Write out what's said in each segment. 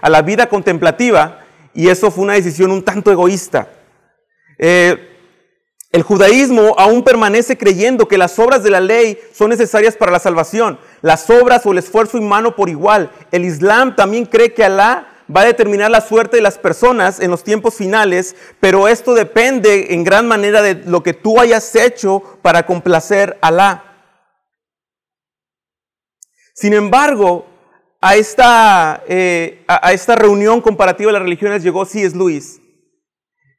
a la vida contemplativa y eso fue una decisión un tanto egoísta. Eh, el judaísmo aún permanece creyendo que las obras de la ley son necesarias para la salvación, las obras o el esfuerzo humano por igual. El Islam también cree que Alá va a determinar la suerte de las personas en los tiempos finales, pero esto depende en gran manera de lo que tú hayas hecho para complacer a Alá. Sin embargo, a esta, eh, a esta reunión comparativa de las religiones llegó C.S. Lewis.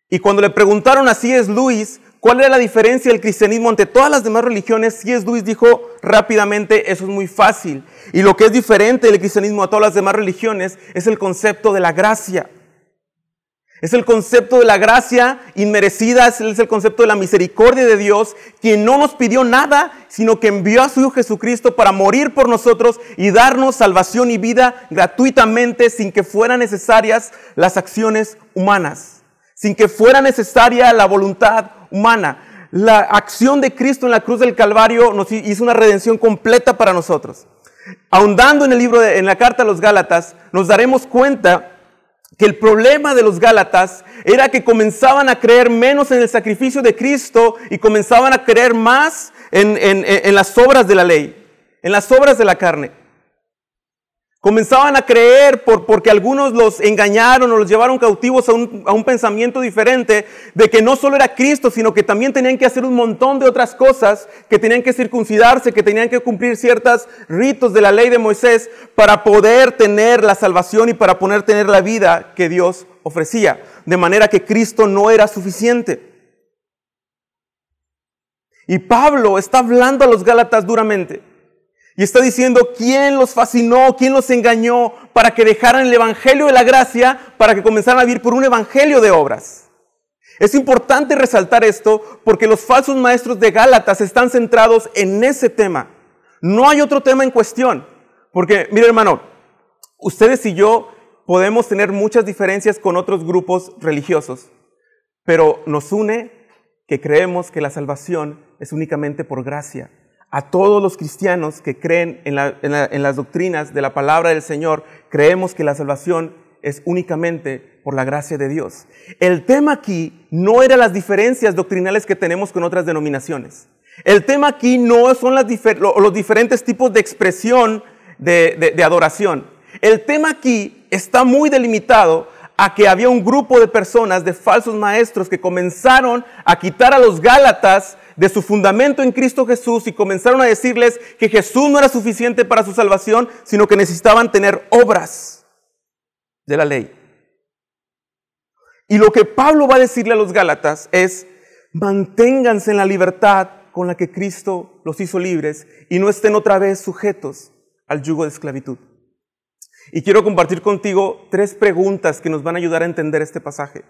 Y cuando le preguntaron a C.S. Lewis ¿Cuál era la diferencia del cristianismo ante todas las demás religiones? C.S. Lewis dijo rápidamente, eso es muy fácil. Y lo que es diferente del cristianismo a todas las demás religiones es el concepto de la gracia. Es el concepto de la gracia inmerecida, es el concepto de la misericordia de Dios, quien no nos pidió nada, sino que envió a su Hijo Jesucristo para morir por nosotros y darnos salvación y vida gratuitamente sin que fueran necesarias las acciones humanas, sin que fuera necesaria la voluntad humana. La acción de Cristo en la cruz del Calvario nos hizo una redención completa para nosotros. Ahondando en el libro, de, en la carta a los Gálatas, nos daremos cuenta que el problema de los Gálatas era que comenzaban a creer menos en el sacrificio de Cristo y comenzaban a creer más en, en las obras de la ley, en las obras de la carne. Comenzaban a creer por, porque algunos los engañaron o los llevaron cautivos a un, a un, pensamiento diferente de que no solo era Cristo, sino que también tenían que hacer un montón de otras cosas, que tenían que circuncidarse, que tenían que cumplir ciertos ritos de la ley de Moisés para poder tener la salvación y para poder tener la vida que Dios ofrecía. De manera que Cristo no era suficiente. Y Pablo está hablando a los Gálatas duramente. Y está diciendo quién los fascinó, quién los engañó para que dejaran el Evangelio de la gracia, para que comenzaran a vivir por un Evangelio de obras. Es importante resaltar esto porque los falsos maestros de Gálatas están centrados en ese tema. No hay otro tema en cuestión. Porque, mire hermano, ustedes y yo podemos tener muchas diferencias con otros grupos religiosos, pero nos une que creemos que la salvación es únicamente por gracia a todos los cristianos que creen en, las doctrinas de la palabra del Señor, creemos que la salvación es únicamente por la gracia de Dios. El tema aquí no era las diferencias doctrinales que tenemos con otras denominaciones. El tema aquí no son los diferentes tipos de expresión de adoración. El tema aquí está muy delimitado a que había un grupo de personas, de falsos maestros, que comenzaron a quitar a los Gálatas de su fundamento en Cristo Jesús y comenzaron a decirles que Jesús no era suficiente para su salvación, sino que necesitaban tener obras de la ley. Y lo que Pablo va a decirle a los Gálatas es, manténganse en la libertad con la que Cristo los hizo libres y no estén otra vez sujetos al yugo de esclavitud. Y quiero compartir contigo tres preguntas que nos van a ayudar a entender este pasaje.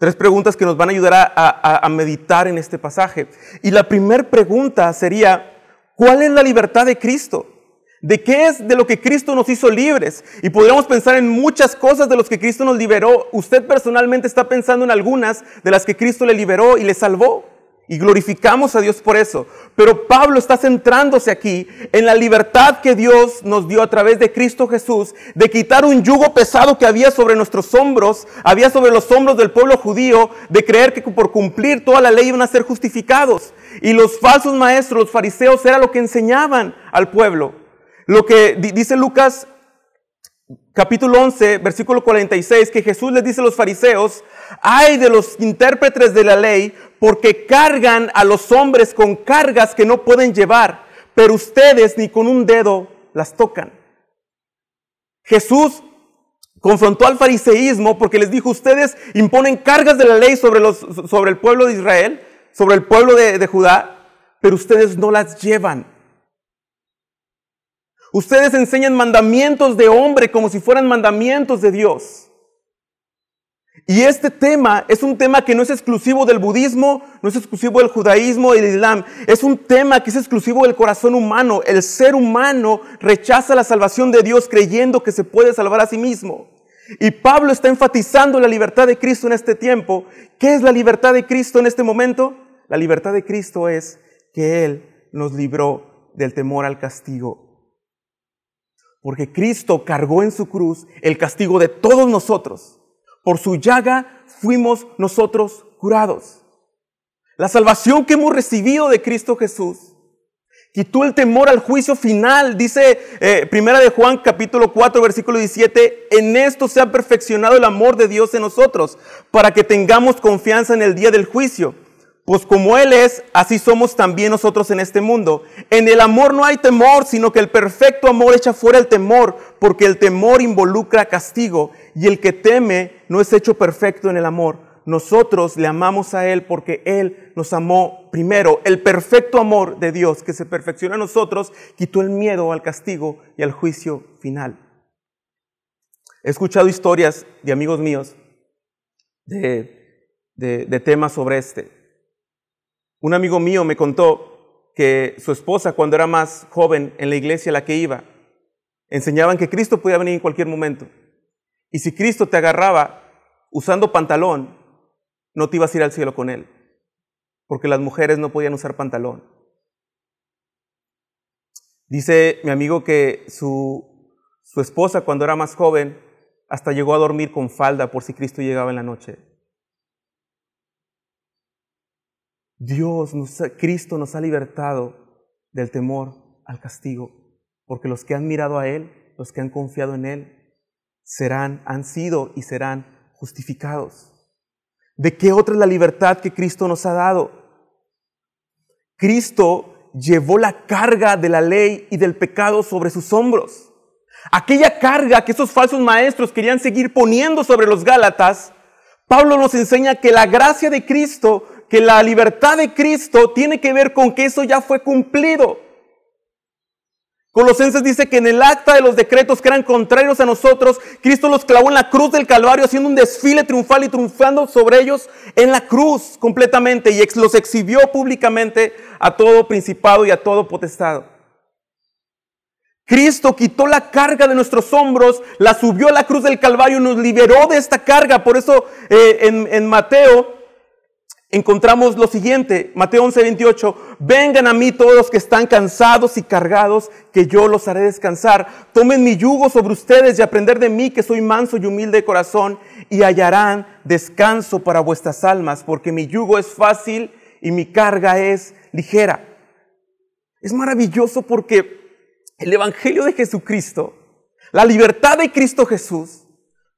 Tres preguntas que nos van a ayudar a, meditar en este pasaje. Y la primera pregunta sería, ¿cuál es la libertad de Cristo? ¿De qué es de lo que Cristo nos hizo libres? Y podríamos pensar en muchas cosas de los que Cristo nos liberó. Usted personalmente está pensando en algunas de las que Cristo le liberó y le salvó. Y glorificamos a Dios por eso. Pero Pablo está centrándose aquí en la libertad que Dios nos dio a través de Cristo Jesús, de quitar un yugo pesado que había sobre nuestros hombros, había sobre los hombros del pueblo judío, de creer que por cumplir toda la ley iban a ser justificados. Y los falsos maestros, los fariseos, era lo que enseñaban al pueblo. Lo que dice Lucas capítulo 11, versículo 46, que Jesús les dice a los fariseos, hay de los intérpretes de la ley, porque cargan a los hombres con cargas que no pueden llevar, pero ustedes ni con un dedo las tocan. Jesús confrontó al fariseísmo porque les dijo, ustedes imponen cargas de la ley sobre, los, sobre el pueblo de Israel, sobre el pueblo de, de Judá, pero ustedes no las llevan. Ustedes enseñan mandamientos de hombre como si fueran mandamientos de Dios. Y este tema es un tema que no es exclusivo del budismo, no es exclusivo del judaísmo del islam. Es un tema que es exclusivo del corazón humano. El ser humano rechaza la salvación de Dios creyendo que se puede salvar a sí mismo. Y Pablo está enfatizando la libertad de Cristo en este tiempo. ¿Qué es la libertad de Cristo en este momento? La libertad de Cristo es que Él nos libró del temor al castigo porque Cristo cargó en su cruz el castigo de todos nosotros. Por su llaga fuimos nosotros curados. La salvación que hemos recibido de Cristo Jesús quitó el temor al juicio final. Dice eh, Primera de Juan capítulo 4 versículo 17, en esto se ha perfeccionado el amor de Dios en nosotros, para que tengamos confianza en el día del juicio. Pues como Él es, así somos también nosotros en este mundo. En el amor no hay temor, sino que el perfecto amor echa fuera el temor, porque el temor involucra castigo, y el que teme no es hecho perfecto en el amor. Nosotros le amamos a Él porque Él nos amó primero. El perfecto amor de Dios que se perfecciona en nosotros quitó el miedo al castigo y al juicio final. He escuchado historias de amigos míos de, de, temas sobre este. Un amigo mío me contó que su esposa, cuando era más joven en la iglesia a la que iba, enseñaban que Cristo podía venir en cualquier momento. Y si Cristo te agarraba usando pantalón, no te ibas a ir al cielo con él, porque las mujeres no podían usar pantalón. Dice mi amigo que su, su esposa, cuando era más joven, hasta llegó a dormir con falda por si Cristo llegaba en la noche. Dios, Cristo nos ha libertado del temor al castigo, porque los que han mirado a Él, los que han confiado en Él, serán, han sido y serán justificados. ¿De qué otra es la libertad que Cristo nos ha dado? Cristo llevó la carga de la ley y del pecado sobre sus hombros. Aquella carga que esos falsos maestros querían seguir poniendo sobre los Gálatas, Pablo nos enseña que la gracia de Cristo que la libertad de Cristo tiene que ver con que eso ya fue cumplido. Colosenses dice que en el acta de los decretos que eran contrarios a nosotros, Cristo los clavó en la cruz del Calvario haciendo un desfile triunfal y triunfando sobre ellos en la cruz completamente y los exhibió públicamente a todo principado y a todo potestado. Cristo quitó la carga de nuestros hombros, la subió a la cruz del Calvario y nos liberó de esta carga. Por eso eh, en, en Mateo encontramos lo siguiente, Mateo 11, 28, vengan a mí todos los que están cansados y cargados, que yo los haré descansar. Tomen mi yugo sobre ustedes y aprender de mí, que soy manso y humilde de corazón, y hallarán descanso para vuestras almas, porque mi yugo es fácil y mi carga es ligera. Es maravilloso porque el Evangelio de Jesucristo, la libertad de Cristo Jesús,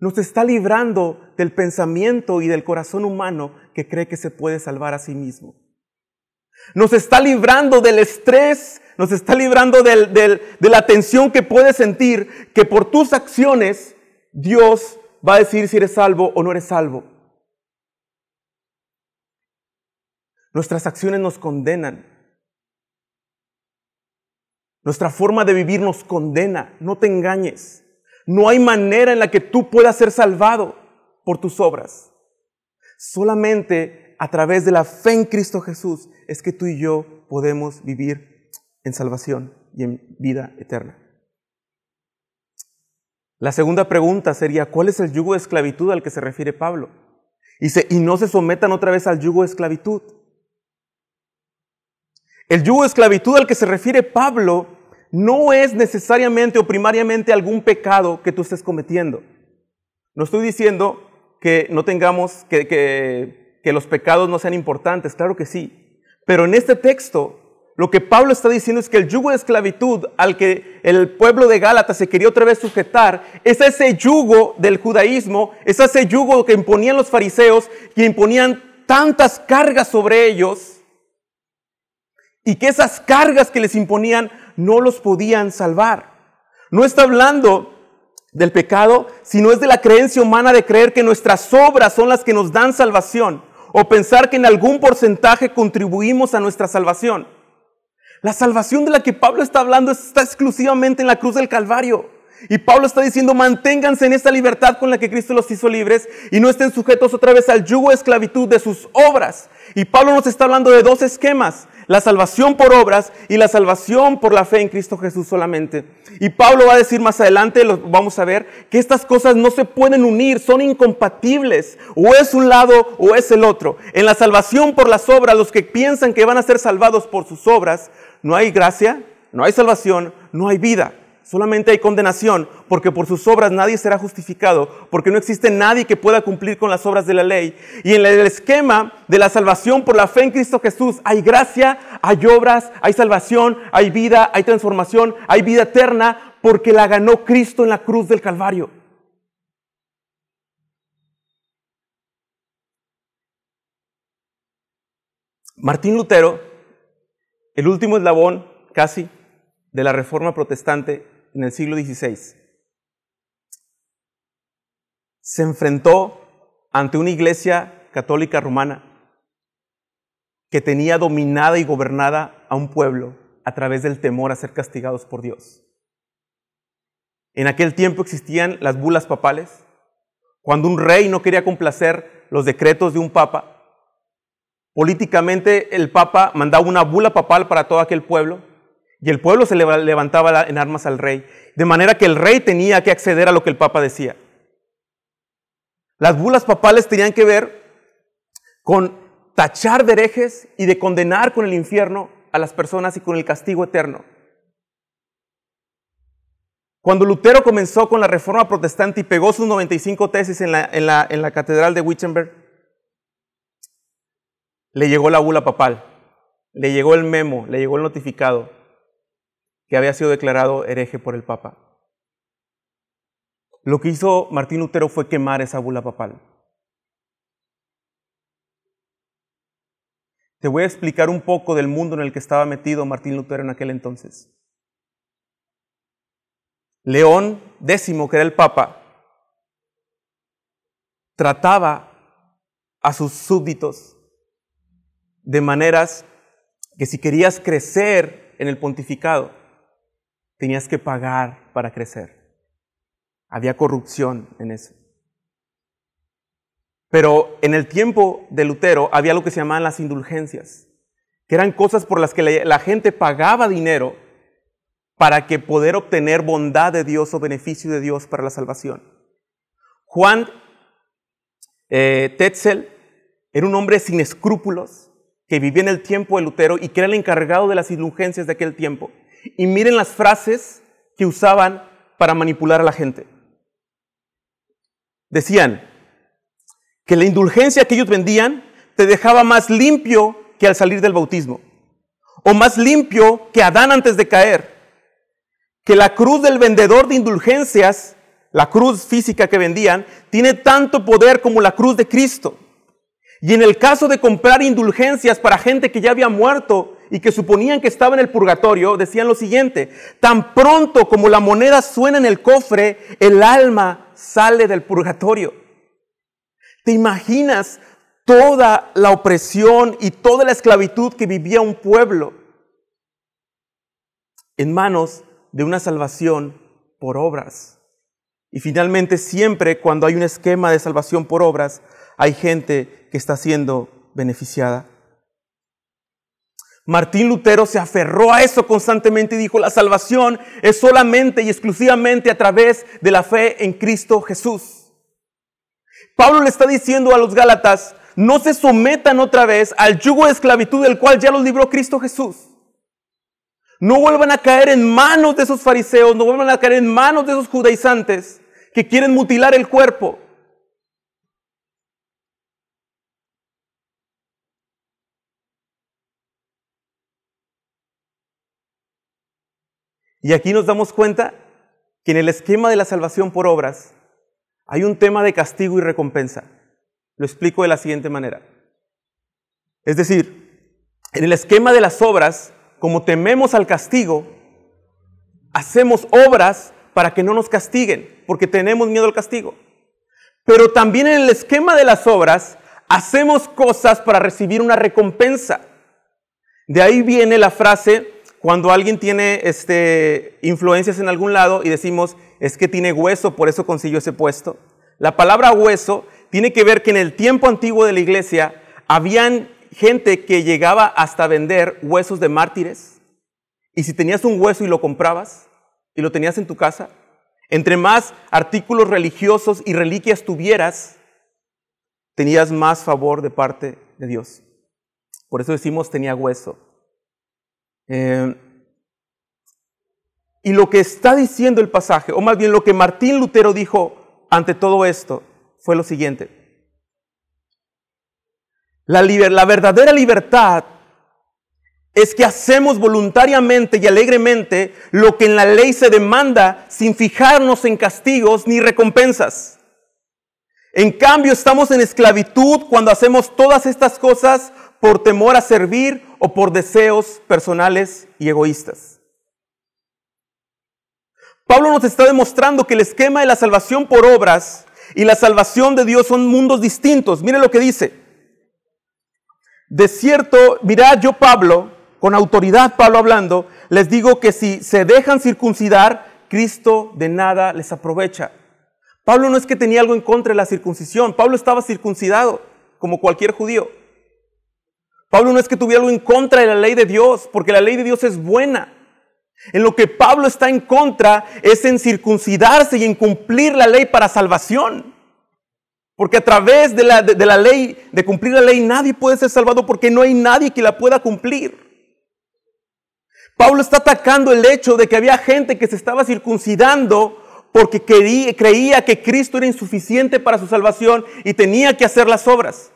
nos está librando del pensamiento y del corazón humano que cree que se puede salvar a sí mismo. Nos está librando del estrés, nos está librando de la tensión que puedes sentir, que por tus acciones Dios va a decir si eres salvo o no eres salvo. Nuestras acciones nos condenan. Nuestra forma de vivir nos condena. No te engañes. No hay manera en la que tú puedas ser salvado por tus obras. Solamente a través de la fe en Cristo Jesús es que tú y yo podemos vivir en salvación y en vida eterna. La segunda pregunta sería, ¿cuál es el yugo de esclavitud al que se refiere Pablo? Dice, y no se sometan otra vez al yugo de esclavitud. El yugo de esclavitud al que se refiere Pablo no es necesariamente o primariamente algún pecado que tú estés cometiendo. No estoy diciendo que no tengamos, que, que, los pecados no sean importantes, claro que sí. Pero en este texto, lo que Pablo está diciendo es que el yugo de esclavitud al que el pueblo de Gálatas se quería otra vez sujetar, es ese yugo del judaísmo, es ese yugo que imponían los fariseos, que imponían tantas cargas sobre ellos, y que esas cargas que les imponían no los podían salvar. No está hablando del pecado, sino es de la creencia humana de creer que nuestras obras son las que nos dan salvación o pensar que en algún porcentaje contribuimos a nuestra salvación. La salvación de la que Pablo está hablando está exclusivamente en la cruz del Calvario. Y Pablo está diciendo, manténganse en esta libertad con la que Cristo los hizo libres y no estén sujetos otra vez al yugo de esclavitud de sus obras. Y Pablo nos está hablando de dos esquemas, la salvación por obras y la salvación por la fe en Cristo Jesús solamente. Y Pablo va a decir más adelante, lo vamos a ver, que estas cosas no se pueden unir, son incompatibles. O es un lado o es el otro. En la salvación por las obras, los que piensan que van a ser salvados por sus obras, no hay gracia, no hay salvación, no hay vida. Solamente hay condenación, porque por sus obras nadie será justificado, porque no existe nadie que pueda cumplir con las obras de la ley. Y en el esquema de la salvación por la fe en Cristo Jesús hay gracia, hay obras, hay salvación, hay vida, hay transformación, hay vida eterna, porque la ganó Cristo en la cruz del Calvario. Martín Lutero, el último eslabón casi de la Reforma Protestante en el siglo XVI, se enfrentó ante una iglesia católica romana que tenía dominada y gobernada a un pueblo a través del temor a ser castigados por Dios. En aquel tiempo existían las bulas papales. Cuando un rey no quería complacer los decretos de un papa, políticamente el papa mandaba una bula papal para todo aquel pueblo y el pueblo se levantaba en armas al rey, de manera que el rey tenía que acceder a lo que el papa decía. Las bulas papales tenían que ver con tachar de herejes y de condenar con el infierno a las personas y con el castigo eterno. Cuando Lutero comenzó con la reforma protestante y pegó sus 95 tesis en la, en la, en la catedral de Wittenberg, le llegó la bula papal, le llegó el memo, le llegó el notificado que había sido declarado hereje por el Papa. Lo que hizo Martín Lutero fue quemar esa bula papal. Te voy a explicar un poco del mundo en el que estaba metido Martín Lutero en aquel entonces. León X, que era el Papa, trataba a sus súbditos de maneras que si querías crecer en el pontificado, tenías que pagar para crecer. Había corrupción en eso. Pero en el tiempo de Lutero había lo que se llamaban las indulgencias, que eran cosas por las que la gente pagaba dinero para que poder obtener bondad de Dios o beneficio de Dios para la salvación. Juan eh, Tetzel era un hombre sin escrúpulos que vivía en el tiempo de Lutero y que era el encargado de las indulgencias de aquel tiempo. Y miren las frases que usaban para manipular a la gente. Decían que la indulgencia que ellos vendían te dejaba más limpio que al salir del bautismo, o más limpio que Adán antes de caer, que la cruz del vendedor de indulgencias, la cruz física que vendían, tiene tanto poder como la cruz de Cristo. Y en el caso de comprar indulgencias para gente que ya había muerto y que suponían que estaba en el purgatorio, decían lo siguiente, tan pronto como la moneda suena en el cofre, el alma sale del purgatorio. ¿Te imaginas toda la opresión y toda la esclavitud que vivía un pueblo en manos de una salvación por obras? Y finalmente, siempre cuando hay un esquema de salvación por obras, hay gente que está siendo beneficiada. Martín Lutero se aferró a eso constantemente y dijo, la salvación es solamente y exclusivamente a través de la fe en Cristo Jesús. Pablo le está diciendo a los Gálatas, no se sometan otra vez al yugo de esclavitud del cual ya los libró Cristo Jesús. No vuelvan a caer en manos de esos fariseos, no vuelvan a caer en manos de esos judaizantes que quieren mutilar el cuerpo. Y aquí nos damos cuenta que en el esquema de la salvación por obras hay un tema de castigo y recompensa. Lo explico de la siguiente manera. Es decir, en el esquema de las obras, como tememos al castigo, hacemos obras para que no nos castiguen, porque tenemos miedo al castigo. Pero también en el esquema de las obras, hacemos cosas para recibir una recompensa. De ahí viene la frase, cuando alguien tiene este, influencias en algún lado y decimos, es que tiene hueso, por eso consiguió ese puesto. La palabra hueso tiene que ver que en el tiempo antiguo de la iglesia habían gente que llegaba hasta vender huesos de mártires. Y si tenías un hueso y lo comprabas y lo tenías en tu casa, entre más artículos religiosos y reliquias tuvieras, tenías más favor de parte de Dios. Por eso decimos tenía hueso. Eh, Y lo que está diciendo el pasaje, o más bien lo que Martín Lutero dijo ante todo esto, fue lo siguiente. La, la verdadera libertad es que hacemos voluntariamente y alegremente lo que en la ley se demanda sin fijarnos en castigos ni recompensas. En cambio, estamos en esclavitud cuando hacemos todas estas cosas por temor a servir o por deseos personales y egoístas. Pablo nos está demostrando que el esquema de la salvación por obras y la salvación de Dios son mundos distintos. Mire lo que dice. De cierto, mirad yo Pablo, con autoridad Pablo hablando, les digo que si se dejan circuncidar, Cristo de nada les aprovecha. Pablo no es que tenía algo en contra de la circuncisión, Pablo estaba circuncidado, como cualquier judío. Pablo no es que tuviera algo en contra de la ley de Dios, porque la ley de Dios es buena. En lo que Pablo está en contra es en circuncidarse y en cumplir la ley para salvación. Porque a través de la, de, la ley, de cumplir la ley, nadie puede ser salvado porque no hay nadie que la pueda cumplir. Pablo está atacando el hecho de que había gente que se estaba circuncidando porque creía que Cristo era insuficiente para su salvación y tenía que hacer las obras.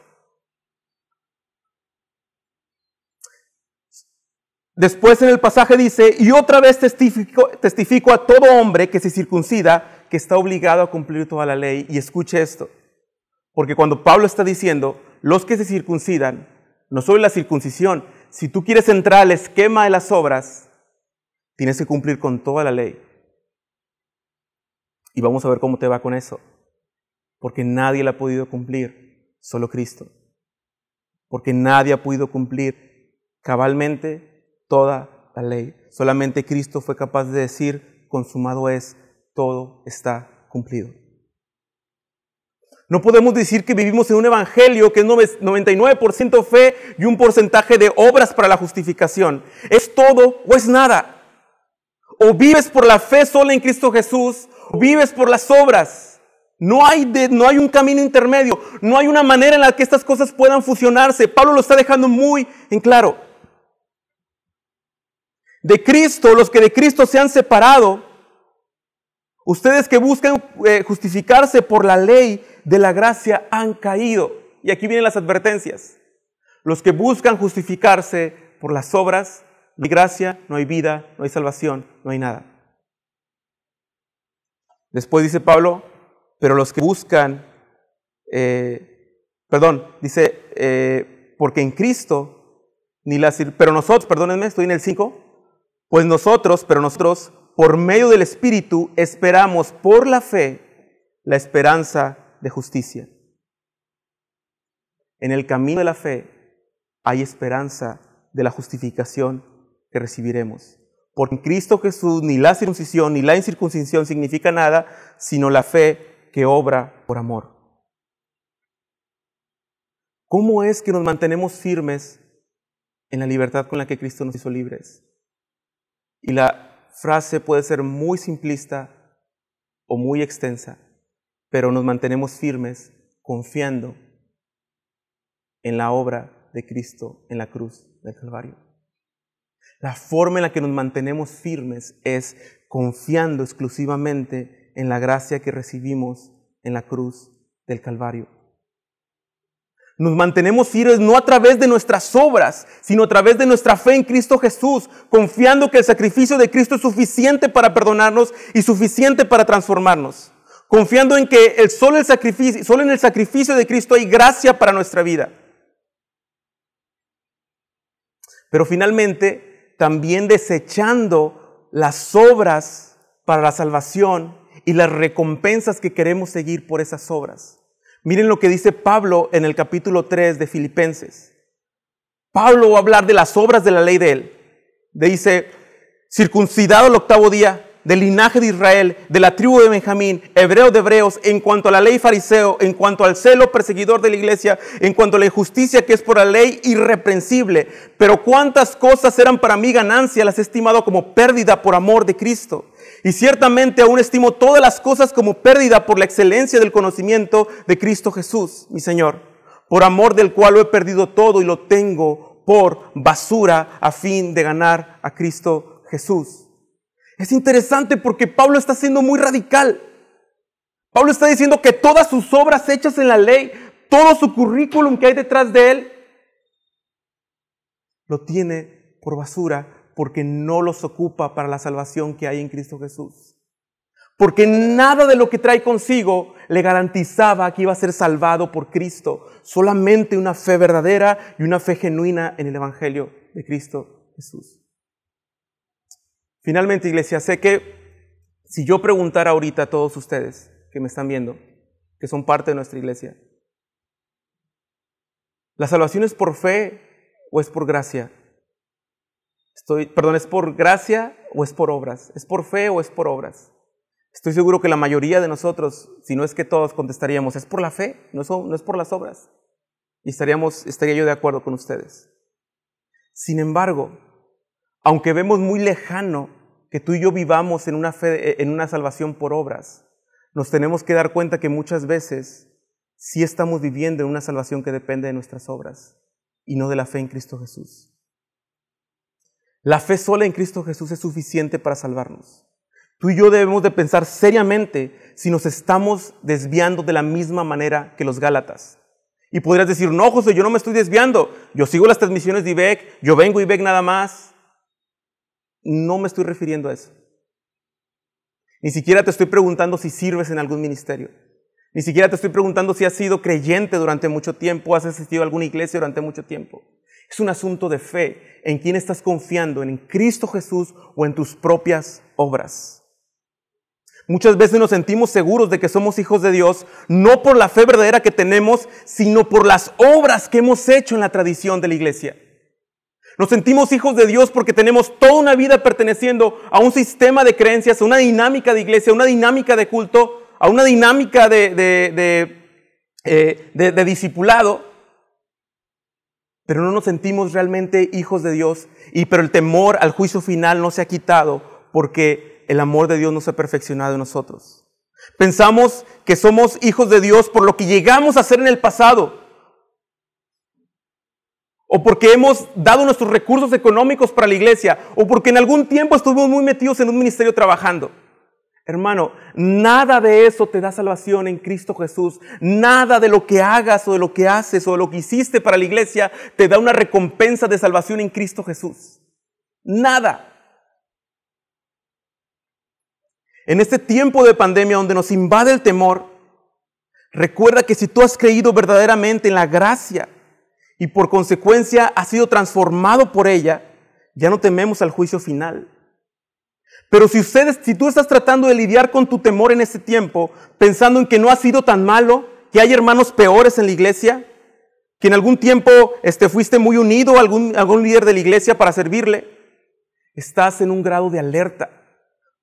Después en el pasaje dice, y otra vez testifico, testifico a todo hombre que se circuncida que está obligado a cumplir toda la ley. Y escuche esto. Porque cuando Pablo está diciendo, los que se circuncidan, no solo la circuncisión, si tú quieres entrar al esquema de las obras, tienes que cumplir con toda la ley. Y vamos a ver cómo te va con eso. Porque nadie la ha podido cumplir, solo Cristo. Porque nadie ha podido cumplir cabalmente toda la ley. Solamente Cristo fue capaz de decir, consumado es, todo está cumplido. No podemos decir que vivimos en un evangelio que es 99% fe y un porcentaje de obras para la justificación. ¿Es todo o es nada? O vives por la fe sola en Cristo Jesús, o vives por las obras. No hay, no hay un camino intermedio, no hay una manera en la que estas cosas puedan fusionarse. Pablo lo está dejando muy en claro. De Cristo, los que de Cristo se han separado, ustedes que buscan eh, justificarse por la ley, de la gracia han caído. Y aquí vienen las advertencias. Los que buscan justificarse por las obras, no hay gracia, no hay vida, no hay salvación, no hay nada. Después dice Pablo, pero los que buscan, eh, perdón, dice, eh, porque en Cristo, ni las, pero nosotros, perdónenme, estoy en el 5, pues nosotros, pero nosotros, por medio del Espíritu, esperamos por la fe la esperanza de justicia. En el camino de la fe hay esperanza de la justificación que recibiremos. Porque en Cristo Jesús ni la circuncisión ni la incircuncisión significa nada, sino la fe que obra por amor. ¿Cómo es que nos mantenemos firmes en la libertad con la que Cristo nos hizo libres? Y la frase puede ser muy simplista o muy extensa pero nos mantenemos firmes confiando en la obra de Cristo en la cruz del Calvario. La forma en la que nos mantenemos firmes es confiando exclusivamente en la gracia que recibimos en la cruz del Calvario. Nos mantenemos firmes no a través de nuestras obras, sino a través de nuestra fe en Cristo Jesús, confiando que el sacrificio de Cristo es suficiente para perdonarnos y suficiente para transformarnos confiando en que el, solo, el sacrificio, solo en el sacrificio de Cristo hay gracia para nuestra vida. Pero finalmente, también desechando las obras para la salvación y las recompensas que queremos seguir por esas obras. Miren lo que dice Pablo en el capítulo 3 de Filipenses. Pablo va a hablar de las obras de la ley de él. Dice, circuncidado el octavo día, del linaje de Israel, de la tribu de Benjamín, hebreo de hebreos, en cuanto a la ley fariseo, en cuanto al celo perseguidor de la iglesia, en cuanto a la injusticia que es por la ley irreprensible. Pero cuántas cosas eran para mí ganancia, las he estimado como pérdida por amor de Cristo. Y ciertamente aún estimo todas las cosas como pérdida por la excelencia del conocimiento de Cristo Jesús, mi Señor, por amor del cual lo he perdido todo y lo tengo por basura a fin de ganar a Cristo Jesús Es interesante porque Pablo está siendo muy radical. Pablo está diciendo que todas sus obras hechas en la ley, todo su currículum que hay detrás de él, lo tiene por basura porque no los ocupa para la salvación que hay en Cristo Jesús. Porque nada de lo que trae consigo le garantizaba que iba a ser salvado por Cristo. Solamente una fe verdadera y una fe genuina en el Evangelio de Cristo Jesús. Finalmente, iglesia, sé que si yo preguntara ahorita a todos ustedes que me están viendo, que son parte de nuestra iglesia, ¿la salvación es por fe o es por gracia? Estoy, perdón, ¿es por gracia o es por obras? ¿Es por fe o es por obras? Estoy seguro que la mayoría de nosotros, si no es que todos contestaríamos, es por la fe, no, no es por las obras. Y estaríamos, estaría yo de acuerdo con ustedes. Sin embargo, aunque vemos muy lejano que tú y yo vivamos en una, fe, en una salvación por obras, nos tenemos que dar cuenta que muchas veces sí estamos viviendo en una salvación que depende de nuestras obras y no de la fe en Cristo Jesús. La fe sola en Cristo Jesús es suficiente para salvarnos. Tú y yo debemos de pensar seriamente si nos estamos desviando de la misma manera que los Gálatas. Y podrías decir, no, José, yo no me estoy desviando. Yo sigo las transmisiones de IBEC, yo vengo IBEC nada más. No me estoy refiriendo a eso. Ni siquiera te estoy preguntando si sirves en algún ministerio. Ni siquiera te estoy preguntando si has sido creyente durante mucho tiempo, has asistido a alguna iglesia durante mucho tiempo. Es un asunto de fe en quién estás confiando, en Cristo Jesús o en tus propias obras. Muchas veces nos sentimos seguros de que somos hijos de Dios, no por la fe verdadera que tenemos, sino por las obras que hemos hecho en la tradición de la iglesia. Nos sentimos hijos de Dios porque tenemos toda una vida perteneciendo a un sistema de creencias, a una dinámica de iglesia, a una dinámica de culto, a una dinámica de, de, eh, de discipulado, pero no nos sentimos realmente hijos de Dios, y pero el temor al juicio final no se ha quitado porque el amor de Dios no se ha perfeccionado en nosotros. Pensamos que somos hijos de Dios por lo que llegamos a ser en el pasado, o porque hemos dado nuestros recursos económicos para la iglesia, o porque en algún tiempo estuvimos muy metidos en un ministerio trabajando. Hermano, nada de eso te da salvación en Cristo Jesús. Nada de lo que hagas o de lo que haces o de lo que hiciste para la iglesia te da una recompensa de salvación en Cristo Jesús. Nada. En este tiempo de pandemia donde nos invade el temor, recuerda que si tú has creído verdaderamente en la gracia y por consecuencia has sido transformado por ella, ya no tememos al juicio final. Pero si ustedes, si tú estás tratando de lidiar con tu temor en este tiempo, pensando en que no ha sido tan malo, que hay hermanos peores en la iglesia, que en algún tiempo este, fuiste muy unido a algún, algún líder de la iglesia para servirle, estás en un grado de alerta,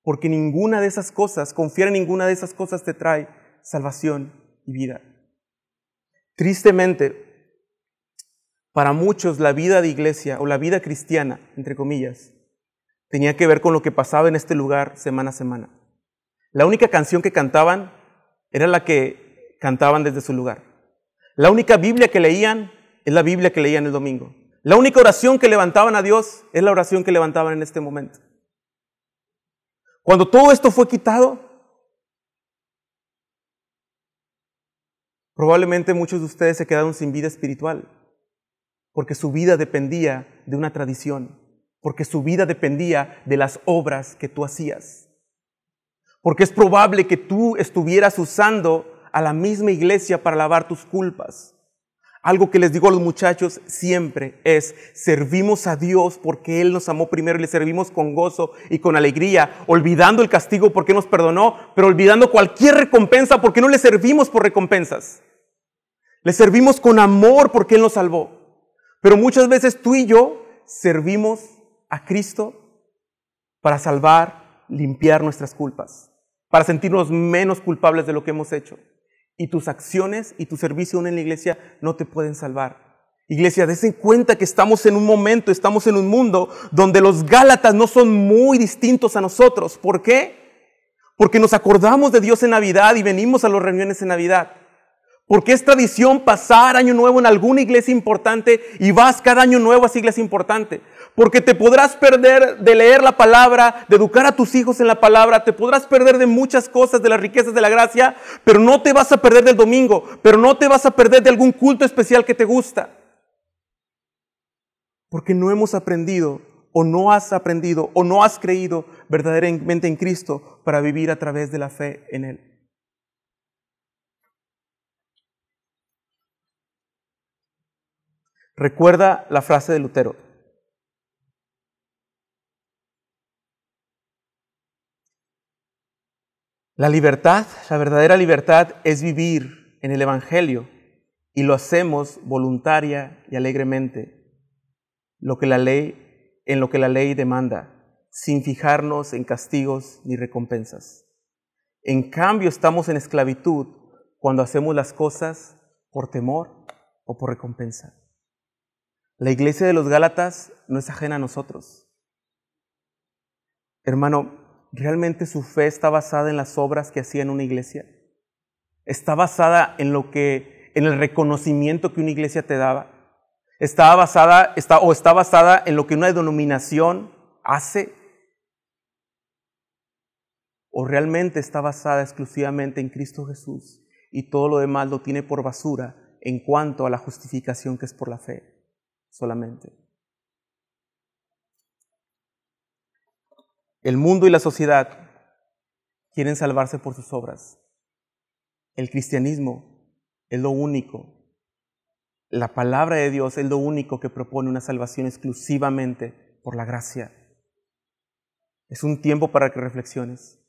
porque ninguna de esas cosas, confiar en ninguna de esas cosas te trae salvación y vida. Tristemente, para muchos la vida de iglesia o la vida cristiana, entre comillas, tenía que ver con lo que pasaba en este lugar semana a semana. La única canción que cantaban era la que cantaban desde su lugar. La única Biblia que leían es la Biblia que leían el domingo. La única oración que levantaban a Dios es la oración que levantaban en este momento. Cuando todo esto fue quitado, probablemente muchos de ustedes se quedaron sin vida espiritual, porque su vida dependía de una tradición porque su vida dependía de las obras que tú hacías. Porque es probable que tú estuvieras usando a la misma iglesia para lavar tus culpas. Algo que les digo a los muchachos siempre es, servimos a Dios porque Él nos amó primero y le servimos con gozo y con alegría, olvidando el castigo porque nos perdonó, pero olvidando cualquier recompensa porque no le servimos por recompensas. Le servimos con amor porque Él nos salvó. Pero muchas veces tú y yo servimos a Cristo para salvar, limpiar nuestras culpas, para sentirnos menos culpables de lo que hemos hecho. Y tus acciones y tu servicio en la iglesia no te pueden salvar. Iglesia, en cuenta que estamos en un momento, estamos en un mundo donde los Gálatas no son muy distintos a nosotros. ¿Por qué? Porque nos acordamos de Dios en Navidad y venimos a las reuniones en Navidad. Porque es tradición pasar año nuevo en alguna iglesia importante y vas cada año nuevo a esa iglesia importante. Porque te podrás perder de leer la palabra, de educar a tus hijos en la palabra, te podrás perder de muchas cosas, de las riquezas de la gracia, pero no te vas a perder del domingo, pero no te vas a perder de algún culto especial que te gusta. Porque no hemos aprendido o no has aprendido o no has creído verdaderamente en Cristo para vivir a través de la fe en Él. Recuerda la frase de Lutero. La libertad, la verdadera libertad es vivir en el Evangelio y lo hacemos voluntaria y alegremente, lo que la ley, en lo que la ley demanda, sin fijarnos en castigos ni recompensas. En cambio, estamos en esclavitud cuando hacemos las cosas por temor o por recompensa. La iglesia de los Gálatas no es ajena a nosotros. Hermano, ¿realmente su fe está basada en las obras que hacía en una iglesia? ¿Está basada en lo que, en el reconocimiento que una iglesia te daba? ¿Está basada, está, o está basada en lo que una denominación hace? ¿O realmente está basada exclusivamente en Cristo Jesús y todo lo demás lo tiene por basura en cuanto a la justificación que es por la fe? solamente. El mundo y la sociedad quieren salvarse por sus obras. El cristianismo es lo único. La palabra de Dios es lo único que propone una salvación exclusivamente por la gracia. Es un tiempo para que reflexiones.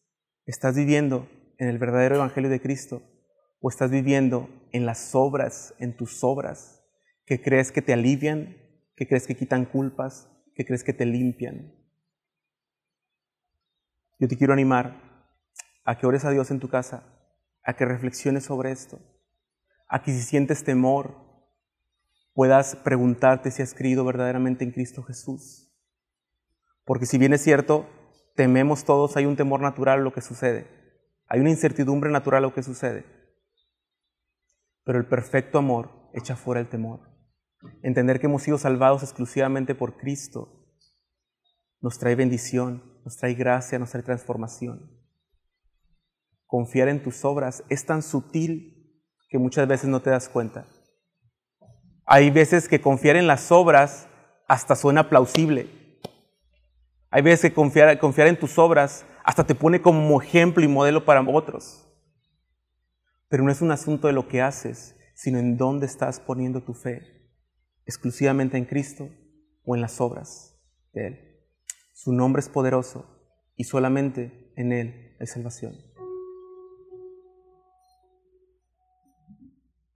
¿Estás viviendo en el verdadero Evangelio de Cristo o estás viviendo en las obras, en tus obras? que crees que te alivian, que crees que quitan culpas, que crees que te limpian. Yo te quiero animar a que ores a Dios en tu casa, a que reflexiones sobre esto, a que si sientes temor, puedas preguntarte si has creído verdaderamente en Cristo Jesús. Porque si bien es cierto, tememos todos, hay un temor natural a lo que sucede, hay una incertidumbre natural a lo que sucede, pero el perfecto amor echa fuera el temor. Entender que hemos sido salvados exclusivamente por Cristo nos trae bendición, nos trae gracia, nos trae transformación. Confiar en tus obras es tan sutil que muchas veces no te das cuenta. Hay veces que confiar en las obras hasta suena plausible. Hay veces que confiar, confiar en tus obras hasta te pone como ejemplo y modelo para otros. Pero no es un asunto de lo que haces, sino en dónde estás poniendo tu fe exclusivamente en Cristo o en las obras de Él. Su nombre es poderoso y solamente en Él hay salvación.